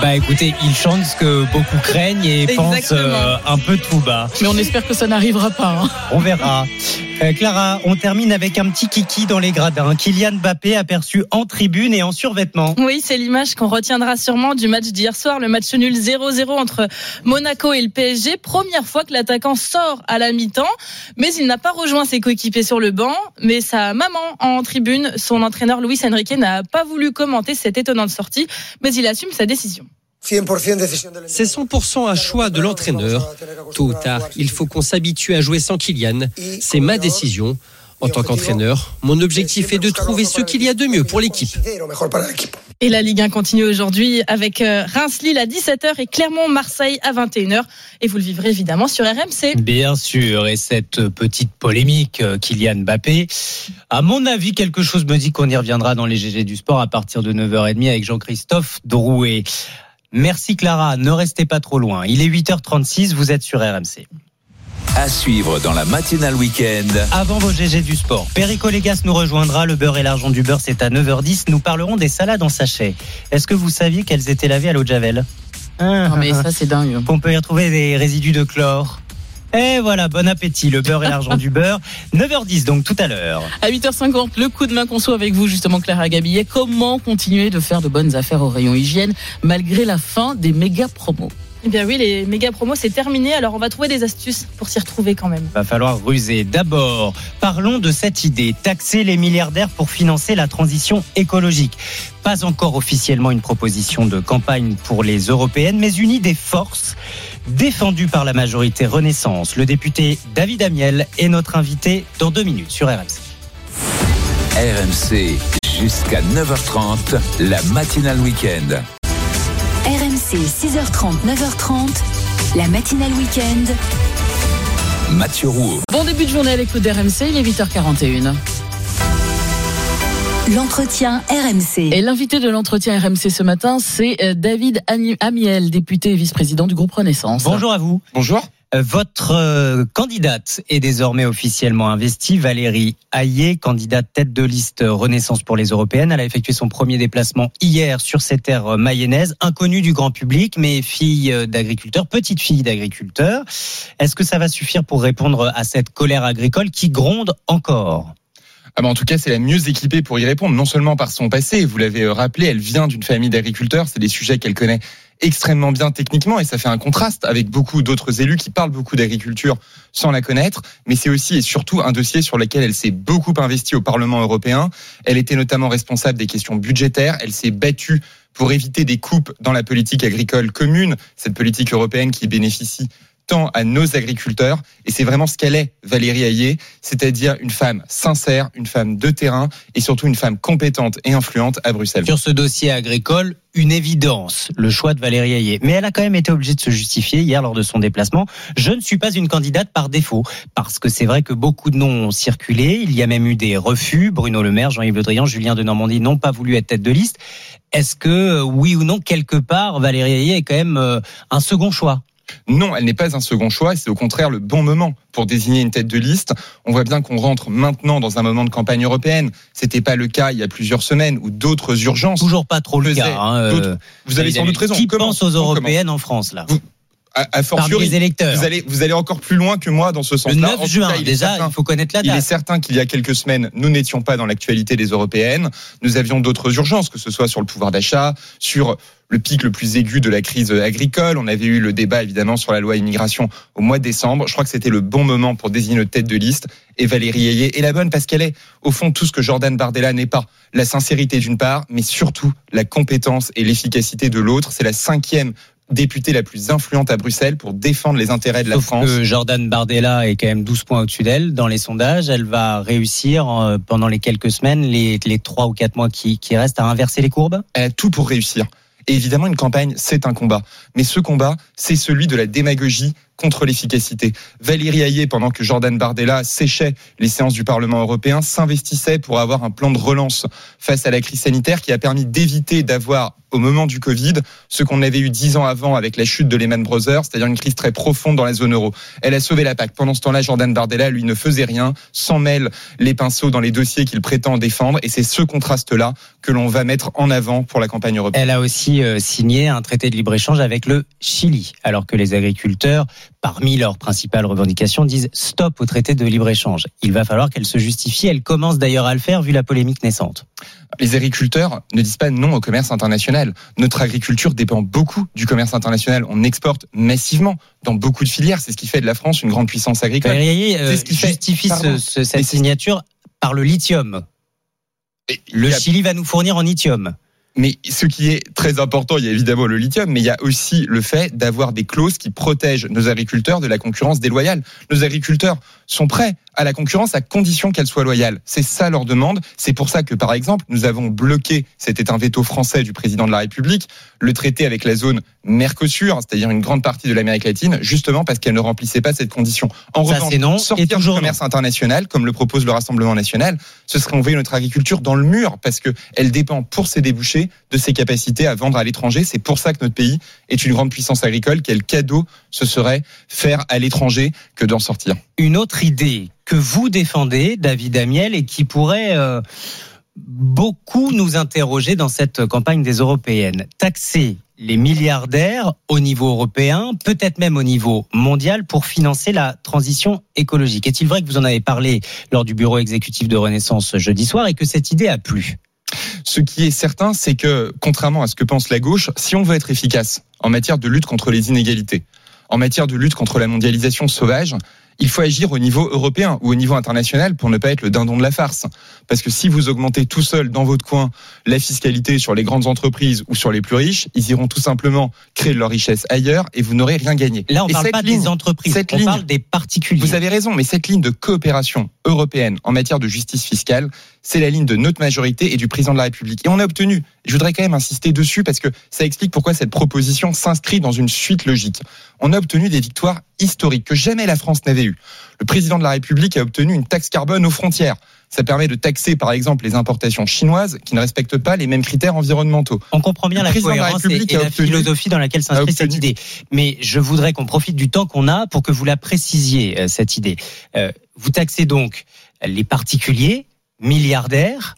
Bah écoutez, il chante ce que beaucoup craignent et pense Exactement. un peu tout bas. Mais on espère que ça n'arrivera pas. hein. On verra. Euh, Clara, on termine avec un petit kiki dans les gradins. Kylian Mbappé aperçu en tribune et en survêtement. Oui, c'est l'image qu'on retiendra sûrement du match d'hier soir, le match nul 0-0 entre Monaco et le PSG. Première fois que l'attaquant sort à la mi-temps, mais il n'a pas rejoint ses coéquipiers sur le banc. Mais sa maman en tribune, son entraîneur Luis Enrique n'a pas voulu commenter cette étonnante sortie, mais il assume sa décision. C'est 100% un choix de l'entraîneur. Tôt ou tard, il faut qu'on s'habitue à jouer sans Kylian. C'est ma décision. En tant qu'entraîneur, mon objectif est de trouver ce qu'il y a de mieux pour l'équipe. Et la Ligue 1 continue aujourd'hui avec euh, Reims-Lille à 17h et Clermont-Marseille à 21h. Et vous le vivrez évidemment sur RMC. Bien sûr, et cette petite polémique, euh, Kylian Mbappé, à mon avis, quelque chose me dit qu'on y reviendra dans les GG du sport à partir de 9h30 avec Jean-Christophe Drouet. Merci Clara, ne restez pas trop loin. Il est 8h36, vous êtes sur RMC. À suivre dans la matinale week-end. Avant vos GG du sport, Perico Légas nous rejoindra. Le beurre et l'argent du beurre, c'est à 9h10. Nous parlerons des salades en sachet. Est-ce que vous saviez qu'elles étaient lavées à l'eau de Javel? Non, mais ça, c'est dingue. Qu'on peut y retrouver des résidus de chlore. Et voilà, bon appétit, le beurre et l'argent du beurre. 9h10 donc tout à l'heure. À 8h50, le coup de main conso avec vous, justement, Clara Gabillet. Comment continuer de faire de bonnes affaires au rayon hygiène malgré la fin des méga promos? Eh bien oui, les méga promos, c'est terminé. Alors on va trouver des astuces pour s'y retrouver quand même. Va falloir ruser. D'abord, parlons de cette idée, taxer les milliardaires pour financer la transition écologique. Pas encore officiellement une proposition de campagne pour les européennes, mais une idée force défendue par la majorité Renaissance. Le député David Amiel est notre invité dans deux minutes sur RMC. RMC jusqu'à 9h30, la matinale week-end. RMC 6h30, 9h30, la matinale week-end. Mathieu Rouault. Bon début de journée à l'écoute d'RMC, il est 8h41. L'entretien RMC. Et l'invité de l'entretien RMC ce matin, c'est euh, David Amiel, député et vice-président du groupe Renaissance. Bonjour à vous. Bonjour. Euh, Votre euh, candidate est désormais officiellement investie, Valérie Hayé, candidate tête de liste Renaissance pour les Européennes. Elle a effectué son premier déplacement hier sur ces terres mayennaises, inconnue du grand public, mais fille d'agriculteur, petite fille d'agriculteur. Est-ce que ça va suffire pour répondre à cette colère agricole qui gronde encore? Ah bah en tout cas, c'est la mieux équipée pour y répondre, non seulement par son passé, vous l'avez euh, rappelé, elle vient d'une famille d'agriculteurs, c'est des sujets qu'elle connaît extrêmement bien techniquement et ça fait un contraste avec beaucoup d'autres élus qui parlent beaucoup d'agriculture sans la connaître, mais c'est aussi et surtout un dossier sur lequel elle s'est beaucoup investie au Parlement européen. Elle était notamment responsable des questions budgétaires, elle s'est battue pour éviter des coupes dans la politique agricole commune, cette politique européenne qui bénéficie à nos agriculteurs. Et c'est vraiment ce qu'elle est, Valérie Hayé, c'est-à-dire une femme sincère, une femme de terrain et surtout une femme compétente et influente à Bruxelles. Sur ce dossier agricole, une évidence, le choix de Valérie Hayé. Mais elle a quand même été obligée de se justifier hier lors de son déplacement. Je ne suis pas une candidate par défaut, parce que c'est vrai que beaucoup de noms ont circulé. Il y a même eu des refus. Bruno Le Maire, Jean-Yves Le Drian, Julien de Normandie n'ont pas voulu être tête de liste. Est-ce que, euh, oui ou non, quelque part, Valérie Hayé est quand même euh, un second choix? Non, elle n'est pas un second choix, c'est au contraire le bon moment pour désigner une tête de liste. On voit bien qu'on rentre maintenant dans un moment de campagne européenne. C'était pas le cas il y a plusieurs semaines où d'autres urgences. Toujours pas trop le cas. hein, euh, Vous avez sans doute raison. Qui Comment- pense aux européennes en France, là à, à fortiori, les électeurs. Vous allez, vous allez encore plus loin que moi dans ce sens-là. Le En 9 tout juin, cas, il est déjà, certain- il faut connaître la Il est date. certain qu'il y a quelques semaines, nous n'étions pas dans l'actualité des européennes. Nous avions d'autres urgences, que ce soit sur le pouvoir d'achat, sur le pic le plus aigu de la crise agricole. On avait eu le débat évidemment sur la loi immigration au mois de décembre. Je crois que c'était le bon moment pour désigner notre tête de liste. Et Valérie Ayé est la bonne parce qu'elle est au fond tout ce que Jordan Bardella n'est pas. La sincérité d'une part, mais surtout la compétence et l'efficacité de l'autre. C'est la cinquième députée la plus influente à Bruxelles pour défendre les intérêts de la France. que Jordan Bardella est quand même 12 points au-dessus d'elle dans les sondages. Elle va réussir euh, pendant les quelques semaines, les, les 3 ou 4 mois qui, qui restent à inverser les courbes Elle a tout pour réussir. Et évidemment, une campagne, c'est un combat. Mais ce combat, c'est celui de la démagogie contre l'efficacité. Valérie Hayé, pendant que Jordan Bardella séchait les séances du Parlement européen, s'investissait pour avoir un plan de relance face à la crise sanitaire qui a permis d'éviter d'avoir, au moment du Covid, ce qu'on avait eu dix ans avant avec la chute de Lehman Brothers, c'est-à-dire une crise très profonde dans la zone euro. Elle a sauvé la PAC. Pendant ce temps-là, Jordan Bardella, lui, ne faisait rien, s'en mêle les pinceaux dans les dossiers qu'il prétend défendre. Et c'est ce contraste-là que l'on va mettre en avant pour la campagne européenne. Elle a aussi euh, signé un traité de libre-échange avec le Chili, alors que les agriculteurs, parmi leurs principales revendications, disent stop au traité de libre-échange. Il va falloir qu'elle se justifie. Elle commence d'ailleurs à le faire vu la polémique naissante. Les agriculteurs ne disent pas non au commerce international. Notre agriculture dépend beaucoup du commerce international. On exporte massivement dans beaucoup de filières. C'est ce qui fait de la France une grande puissance agricole. Euh, C'est ce qui fait- justifie ce- ce- cette signature par le lithium. Le a- Chili va nous fournir en lithium. Mais ce qui est très important, il y a évidemment le lithium, mais il y a aussi le fait d'avoir des clauses qui protègent nos agriculteurs de la concurrence déloyale. Nos agriculteurs sont prêts à la concurrence à condition qu'elle soit loyale. C'est ça leur demande. C'est pour ça que, par exemple, nous avons bloqué, c'était un veto français du président de la République, le traité avec la zone Mercosur, c'est-à-dire une grande partie de l'Amérique latine, justement parce qu'elle ne remplissait pas cette condition. En Ça, revanche, et sortir du commerce international, comme le propose le Rassemblement national, ce serait envoyer notre agriculture dans le mur parce que elle dépend pour ses débouchés de ses capacités à vendre à l'étranger. C'est pour ça que notre pays est une grande puissance agricole. Quel cadeau ce serait faire à l'étranger que d'en sortir. Une autre idée que vous défendez, David Amiel, et qui pourrait euh, beaucoup nous interroger dans cette campagne des européennes. Taxer les milliardaires au niveau européen, peut-être même au niveau mondial, pour financer la transition écologique. Est-il vrai que vous en avez parlé lors du bureau exécutif de Renaissance jeudi soir et que cette idée a plu? Ce qui est certain, c'est que, contrairement à ce que pense la gauche, si on veut être efficace en matière de lutte contre les inégalités, en matière de lutte contre la mondialisation sauvage, il faut agir au niveau européen ou au niveau international pour ne pas être le dindon de la farce. Parce que si vous augmentez tout seul dans votre coin la fiscalité sur les grandes entreprises ou sur les plus riches, ils iront tout simplement créer leur richesse ailleurs et vous n'aurez rien gagné. Là, on Et parle cette pas ligne- des entreprises, cette on ligne- parle des particuliers. Vous avez raison, mais cette ligne de coopération européenne en matière de justice fiscale, c'est la ligne de notre majorité et du président de la République. Et on a obtenu, je voudrais quand même insister dessus parce que ça explique pourquoi cette proposition s'inscrit dans une suite logique. On a obtenu des victoires historiques que jamais la France n'avait eues. Le président de la République a obtenu une taxe carbone aux frontières. Ça permet de taxer, par exemple, les importations chinoises qui ne respectent pas les mêmes critères environnementaux. On comprend bien la de la cohérence et, et la obtenu- philosophie dans laquelle s'inscrit cette idée. Mais je voudrais qu'on profite du temps qu'on a pour que vous la précisiez, euh, cette idée. Euh, vous taxez donc les particuliers, milliardaires,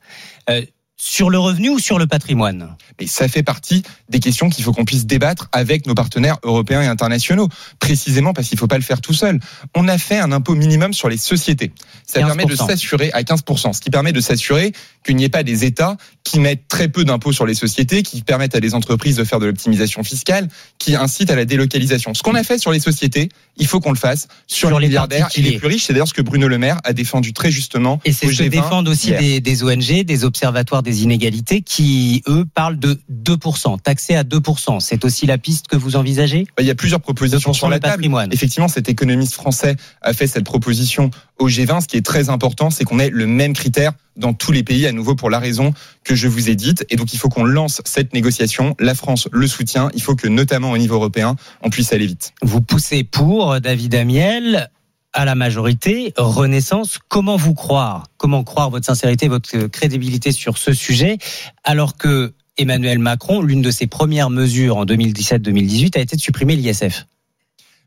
euh, sur le revenu ou sur le patrimoine Mais ça fait partie des questions qu'il faut qu'on puisse débattre avec nos partenaires européens et internationaux. Précisément parce qu'il ne faut pas le faire tout seul. On a fait un impôt minimum sur les sociétés. Ça 15%. permet de s'assurer à 15%, ce qui permet de s'assurer qu'il n'y ait pas des États qui mettent très peu d'impôts sur les sociétés, qui permettent à des entreprises de faire de l'optimisation fiscale, qui incitent à la délocalisation. Ce qu'on a fait sur les sociétés, il faut qu'on le fasse sur, Sur les milliardaires et les plus riches. C'est d'ailleurs ce que Bruno Le Maire a défendu très justement. Et c'est ce que G20 défendent aussi des, des ONG, des observatoires des inégalités, qui, eux, parlent de 2%, taxés à 2%. C'est aussi la piste que vous envisagez? Bah, Il y a plusieurs propositions 2% sur la le table. patrimoine. Effectivement, cet économiste français a fait cette proposition au G20. Ce qui est très important, c'est qu'on ait le même critère dans tous les pays, à nouveau pour la raison que je vous ai dite. Et donc, il faut qu'on lance cette négociation. La France le soutient. Il faut que, notamment au niveau européen, on puisse aller vite. Vous poussez pour David Amiel à la majorité, Renaissance. Comment vous croire? Comment croire votre sincérité, votre crédibilité sur ce sujet, alors que Emmanuel Macron, l'une de ses premières mesures en 2017-2018 a été de supprimer l'ISF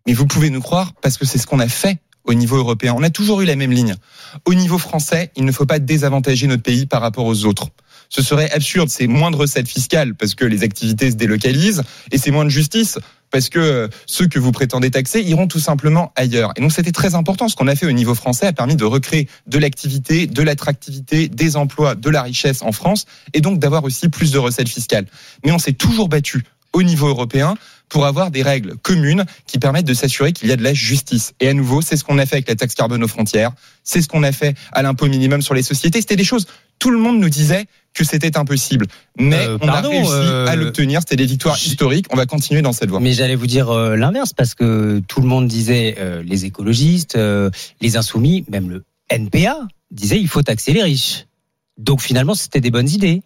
Mais vous pouvez nous croire parce que c'est ce qu'on a fait au niveau européen. On a toujours eu la même ligne. Au niveau français, il ne faut pas désavantager notre pays par rapport aux autres. Ce serait absurde, c'est moins de recettes fiscales parce que les activités se délocalisent et c'est moins de justice parce que euh, ceux que vous prétendez taxer iront tout simplement ailleurs. Et donc c'était très important. Ce qu'on a fait au niveau français a permis de recréer de l'activité, de l'attractivité, des emplois, de la richesse en France et donc d'avoir aussi plus de recettes fiscales. Mais on s'est toujours battu au niveau européen pour avoir des règles communes qui permettent de s'assurer qu'il y a de la justice. Et à nouveau, c'est ce qu'on a fait avec la taxe carbone aux frontières, c'est ce qu'on a fait à l'impôt minimum sur les sociétés. C'était des choses, tout le monde nous disait que c'était impossible. Mais Euh, on pardon, a réussi euh, à l'obtenir, c'était des victoires historiques, on va continuer dans cette voie. Mais j'allais vous dire euh, l'inverse, parce que tout le monde disait, euh, les écologistes, euh, les insoumis, même le NPA, disait il faut taxer les riches. Donc finalement, c'était des bonnes idées.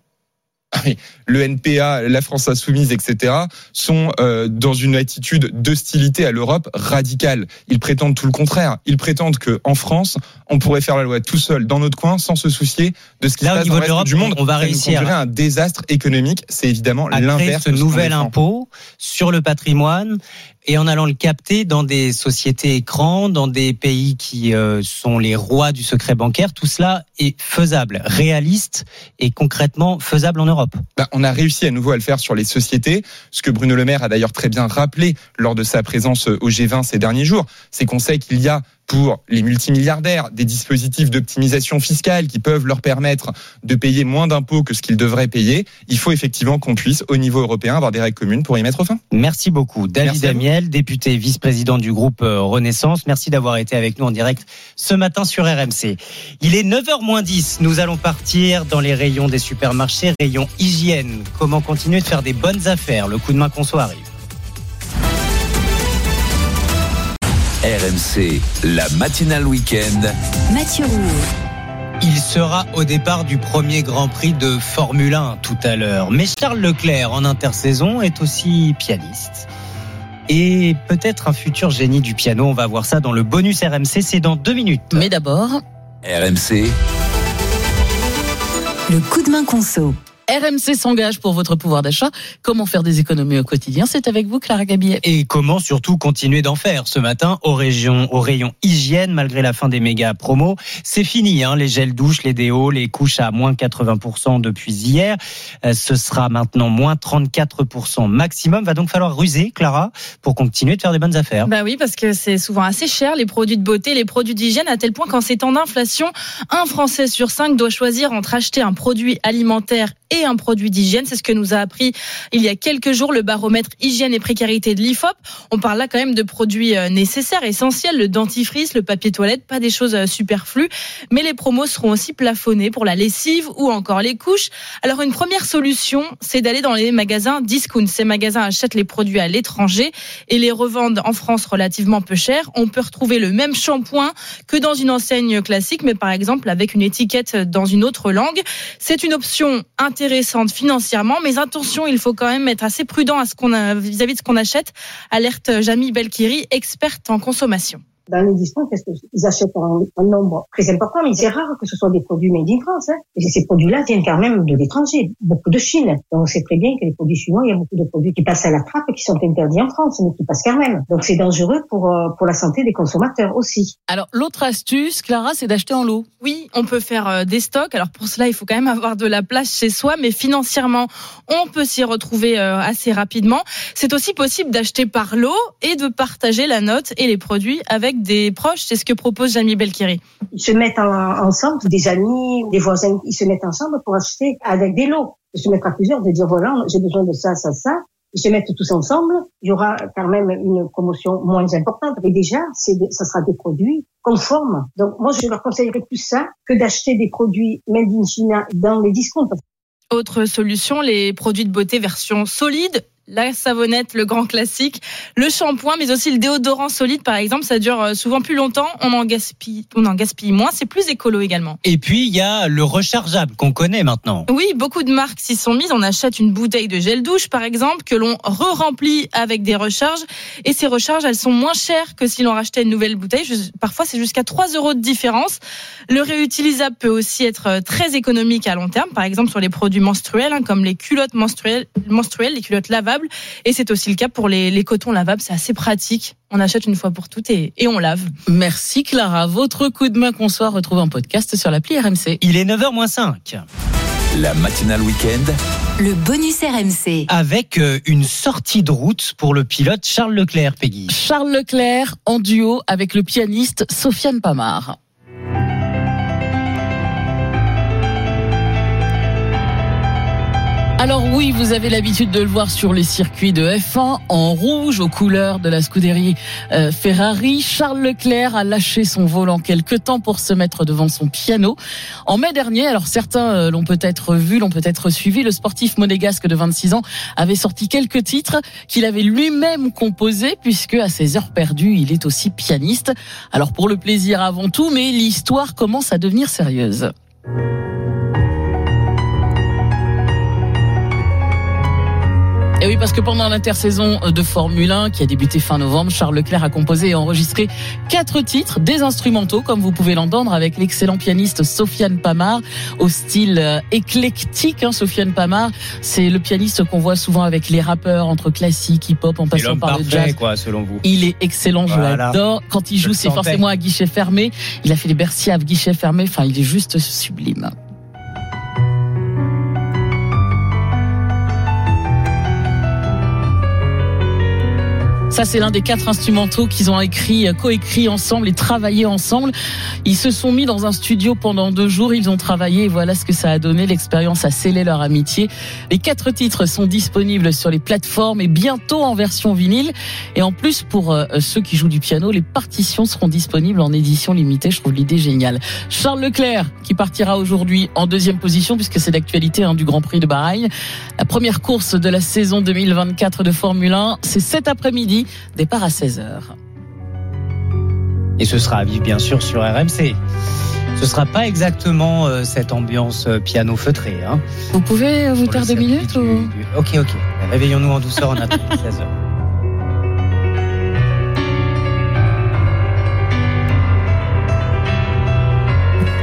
Ah le NPA, la France insoumise, etc., sont euh, dans une attitude d'hostilité à l'Europe radicale. Ils prétendent tout le contraire. Ils prétendent que en France, on pourrait faire la loi tout seul dans notre coin, sans se soucier de ce qui Là, se passe dans le reste l'Europe, du monde. on va Ça nous réussir à un désastre économique. C'est évidemment l'inverse. ce nouvel impôt sur le patrimoine et en allant le capter dans des sociétés écrans, dans des pays qui euh, sont les rois du secret bancaire. Tout cela est faisable, réaliste et concrètement faisable en Europe. Bah, on a réussi à nouveau à le faire sur les sociétés. Ce que Bruno Le Maire a d'ailleurs très bien rappelé lors de sa présence au G20 ces derniers jours, c'est qu'on sait qu'il y a pour les multimilliardaires des dispositifs d'optimisation fiscale qui peuvent leur permettre de payer moins d'impôts que ce qu'ils devraient payer. Il faut effectivement qu'on puisse, au niveau européen, avoir des règles communes pour y mettre fin. Merci beaucoup. David. Amiel, député vice-président du groupe euh, Renaissance. Merci d'avoir été avec nous en direct ce matin sur RMC. Il est 9h moins 10. Nous allons partir dans les rayons des supermarchés, rayon hygiène. Comment continuer de faire des bonnes affaires? Le coup de main conso arrive. RMC, la matinale week-end. Mathieu Roux. Il sera au départ du premier Grand Prix de Formule 1 tout à l'heure. Mais Charles Leclerc, en intersaison, est aussi pianiste. Et peut-être un futur génie du piano. On va voir ça dans le bonus RMC. C'est dans deux minutes. Mais d'abord, RMC, Le coup de main conso. RMC s'engage pour votre pouvoir d'achat. Comment faire des économies au quotidien? C'est avec vous, Clara Gabillet. Et comment surtout continuer d'en faire? Ce matin au, région, au rayon hygiène malgré la fin des méga promos. C'est fini, hein, les gels douches, les déos, les couches à moins 80% depuis hier. Euh, ce sera maintenant moins 34% maximum. Va donc falloir ruser, Clara, pour continuer de faire des bonnes affaires. Bah oui, parce que c'est souvent assez cher, les produits de beauté, les produits d'hygiène, à tel point qu'en ces temps d'inflation, un Français sur cinq doit choisir entre acheter un produit alimentaire et un produit d'hygiène. C'est ce que nous a appris il y a quelques jours le baromètre hygiène et précarité de l'IFOP. On parle là quand même de produits euh, nécessaires, essentiels, le dentifrice, le papier toilette, pas des choses euh, superflues. Mais les promos seront aussi plafonnés pour la lessive ou encore les couches. Alors une première solution, c'est d'aller dans les magasins discount. Ces magasins achètent les produits à l'étranger et les revendent en France relativement peu cher. On peut retrouver le même shampoing que dans une enseigne classique, mais par exemple avec une étiquette dans une autre langue. C'est une option intéressante financièrement, mais attention, il faut quand même être assez prudent à ce qu'on a vis-à-vis de ce qu'on achète. Alerte Jamie Belkiri, experte en consommation. Dans les discounts, qu'est-ce que- ils achètent un, un nombre très important, mais c'est rare que ce soit des produits made in France. Hein. Et ces produits-là viennent quand même de l'étranger, beaucoup de Chine. Donc on sait très bien que les produits chinois, il y a beaucoup de produits qui passent à la trappe et qui sont interdits en France, mais qui passent quand même. Donc c'est dangereux pour, euh, pour la santé des consommateurs aussi. Alors, l'autre astuce, Clara, c'est d'acheter en lot. Oui, on peut faire euh, des stocks. Alors pour cela, il faut quand même avoir de la place chez soi, mais financièrement, on peut s'y retrouver euh, assez rapidement. C'est aussi possible d'acheter par lot et de partager la note et les produits avec des proches. C'est ce que propose Jamie Belkiri. Ils se mettent en- ensemble, des amis, des voisins, ils se mettent ensemble pour acheter avec des lots. De se mettre à plusieurs, de dire voilà, j'ai besoin de ça, ça, ça. Ils se mettent tous ensemble. Il y aura quand même une promotion moins importante. Mais déjà, c'est, ça sera des produits conformes. Donc moi, je leur conseillerais plus ça que d'acheter des produits made in China dans les discounts. Autre solution, les produits de beauté version solide. La savonnette, le grand classique, le shampoing, mais aussi le déodorant solide, par exemple, ça dure euh, souvent plus longtemps, on en gaspille, on en gaspille moins, c'est plus écolo également. Et puis, il y a le rechargeable qu'on connaît maintenant. Oui, beaucoup de marques s'y sont mises. On achète une bouteille de gel douche, par exemple, que l'on re-remplit avec des recharges. Et ces recharges, elles sont moins chères que si l'on rachetait une nouvelle bouteille. Parfois, c'est jusqu'à 3 euros de différence. Le réutilisable peut aussi être euh, très économique à long terme. Par exemple, sur les produits menstruels, hein, comme les culottes menstruelles, menstruelles, les culottes lavables. Et c'est aussi le cas pour les, les cotons lavables. C'est assez pratique. On achète une fois pour toutes et, et on lave. Merci Clara. Votre coup de main qu'on soit retrouvé en podcast sur l'appli RMC. Il est 9h moins 5. La matinale week-end. Le bonus RMC. Avec euh, une sortie de route pour le pilote Charles Leclerc, Peggy. Charles Leclerc en duo avec le pianiste Sofiane Pamar. Alors oui, vous avez l'habitude de le voir sur les circuits de F1 en rouge aux couleurs de la Scuderie euh, Ferrari. Charles Leclerc a lâché son volant quelque temps pour se mettre devant son piano. En mai dernier, alors certains euh, l'ont peut-être vu, l'ont peut-être suivi, le sportif monégasque de 26 ans avait sorti quelques titres qu'il avait lui-même composés puisque à ses heures perdues, il est aussi pianiste. Alors pour le plaisir avant tout, mais l'histoire commence à devenir sérieuse. Et oui, parce que pendant l'intersaison de Formule 1 qui a débuté fin novembre, Charles Leclerc a composé et enregistré quatre titres, des instrumentaux, comme vous pouvez l'entendre, avec l'excellent pianiste Sofiane Pamar, au style euh, éclectique. Hein, Sofiane Pamar, c'est le pianiste qu'on voit souvent avec les rappeurs entre classique, hip-hop, en passant par le jazz. quoi, selon vous. Il est excellent, je Voilà. l'adore. Quand il joue, c'est forcément à guichet fermé. Il a fait les Bercy à guichet fermé. Enfin, il est juste sublime. Ça, c'est l'un des quatre instrumentaux qu'ils ont écrit, euh, coécrit ensemble et travaillé ensemble. Ils se sont mis dans un studio pendant deux jours. Ils ont travaillé et voilà ce que ça a donné. L'expérience a scellé leur amitié. Les quatre titres sont disponibles sur les plateformes et bientôt en version vinyle. Et en plus, pour euh, ceux qui jouent du piano, les partitions seront disponibles en édition limitée. Je trouve l'idée géniale. Charles Leclerc, qui partira aujourd'hui en deuxième position, puisque c'est l'actualité hein, du Grand Prix de Bahreïn. La première course de la saison 2024 de Formule 1, c'est cet après-midi, départ à 16h. Et ce sera à vivre, bien sûr, sur RMC. Ce sera pas exactement euh, cette ambiance euh, piano feutré. Hein, Vous pouvez euh, vous taire deux minutes du- ou... du- Ok, ok. Réveillons-nous en douceur en attendant 16h.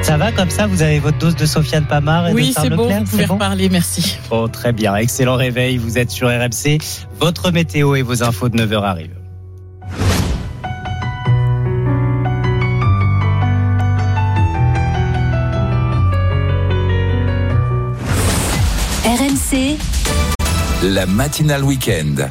Ça va comme ça Vous avez votre dose de Sofiane Pamar et Oui, de Charles c'est bon, vous pouvez bon reparler, merci. Bon, très bien. Excellent réveil. Vous êtes sur RMC. Votre météo et vos infos de 9h arrivent. RMC, La matinale week-end.